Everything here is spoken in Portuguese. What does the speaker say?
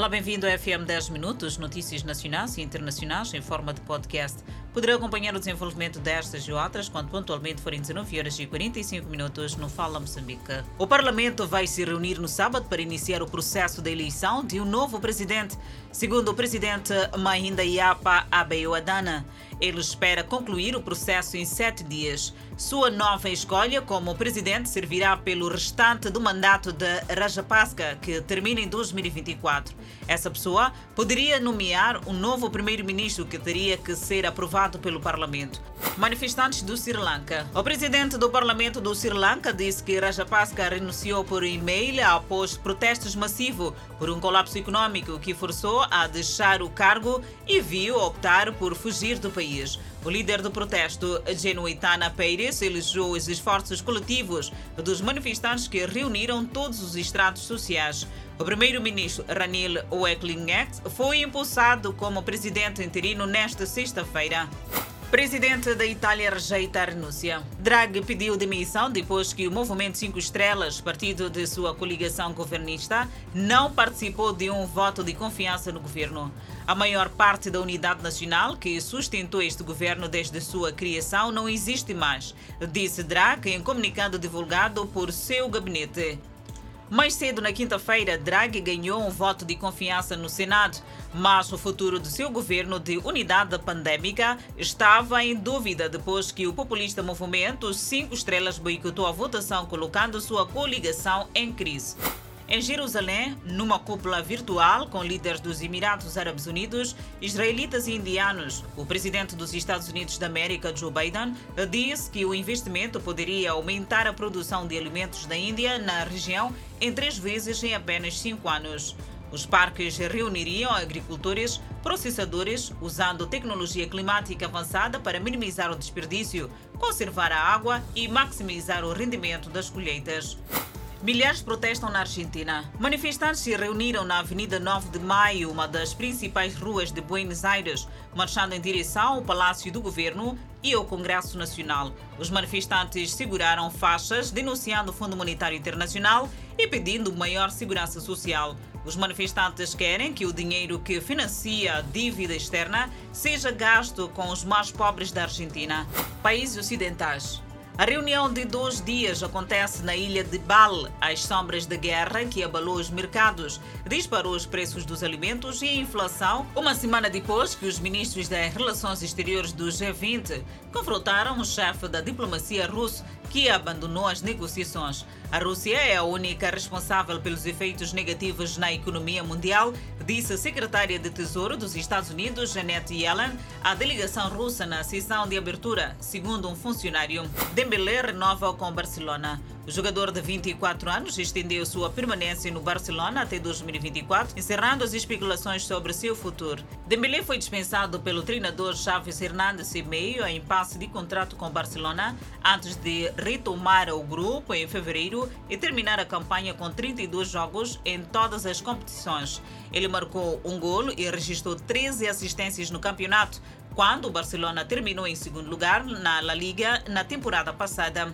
Olá, bem-vindo ao FM 10 Minutos, notícias nacionais e internacionais em forma de podcast. Poderá acompanhar o desenvolvimento destas e outras quando pontualmente forem 19 horas e 45 minutos no Fala Moçambique. O Parlamento vai se reunir no sábado para iniciar o processo da eleição de um novo presidente. Segundo o presidente Mahinda Yapa Abeyo Adana, ele espera concluir o processo em sete dias. Sua nova escolha como presidente servirá pelo restante do mandato de Rajapaksa, que termina em 2024. Essa pessoa poderia nomear um novo primeiro-ministro que teria que ser aprovado pelo parlamento. Manifestantes do Sri Lanka. O presidente do parlamento do Sri Lanka disse que Rajapaksa renunciou por e-mail após protestos massivos por um colapso econômico que forçou a deixar o cargo e viu optar por fugir do país. O líder do protesto, Genuitana Pérez, elogiou os esforços coletivos dos manifestantes que reuniram todos os estratos sociais. O primeiro-ministro Ranil Wickremesinghe foi impulsado como presidente interino nesta sexta-feira. Presidente da Itália rejeita a renúncia. Draghi pediu demissão depois que o Movimento 5 Estrelas, partido de sua coligação governista, não participou de um voto de confiança no governo. A maior parte da unidade nacional que sustentou este governo desde sua criação não existe mais, disse Draghi em comunicado divulgado por seu gabinete. Mais cedo, na quinta-feira, Draghi ganhou um voto de confiança no Senado, mas o futuro do seu governo de unidade pandêmica estava em dúvida depois que o populista movimento Cinco Estrelas boicotou a votação, colocando sua coligação em crise. Em Jerusalém, numa cúpula virtual com líderes dos Emirados Árabes Unidos, israelitas e indianos, o presidente dos Estados Unidos da América, Joe Biden, disse que o investimento poderia aumentar a produção de alimentos da Índia na região em três vezes em apenas cinco anos. Os parques reuniriam agricultores, processadores, usando tecnologia climática avançada para minimizar o desperdício, conservar a água e maximizar o rendimento das colheitas. Milhares protestam na Argentina. Manifestantes se reuniram na Avenida 9 de Maio, uma das principais ruas de Buenos Aires, marchando em direção ao Palácio do Governo e ao Congresso Nacional. Os manifestantes seguraram faixas denunciando o Fundo Monetário Internacional e pedindo maior segurança social. Os manifestantes querem que o dinheiro que financia a dívida externa seja gasto com os mais pobres da Argentina. Países ocidentais. A reunião de dois dias acontece na ilha de Bal, às sombras da guerra que abalou os mercados, disparou os preços dos alimentos e a inflação, uma semana depois que os ministros das Relações Exteriores do G20 confrontaram o chefe da diplomacia russo que abandonou as negociações. A Rússia é a única responsável pelos efeitos negativos na economia mundial, disse a secretária de Tesouro dos Estados Unidos, Janet Yellen, à delegação russa na sessão de abertura, segundo um funcionário. Dembélé renova com Barcelona. O jogador de 24 anos estendeu sua permanência no Barcelona até 2024, encerrando as especulações sobre seu futuro. Dembélé foi dispensado pelo treinador Chaves Hernández em meio a impasse de contrato com Barcelona, antes de retomar o grupo em fevereiro e terminar a campanha com 32 jogos em todas as competições. Ele marcou um gol e registrou 13 assistências no campeonato, quando o Barcelona terminou em segundo lugar na La Liga na temporada passada.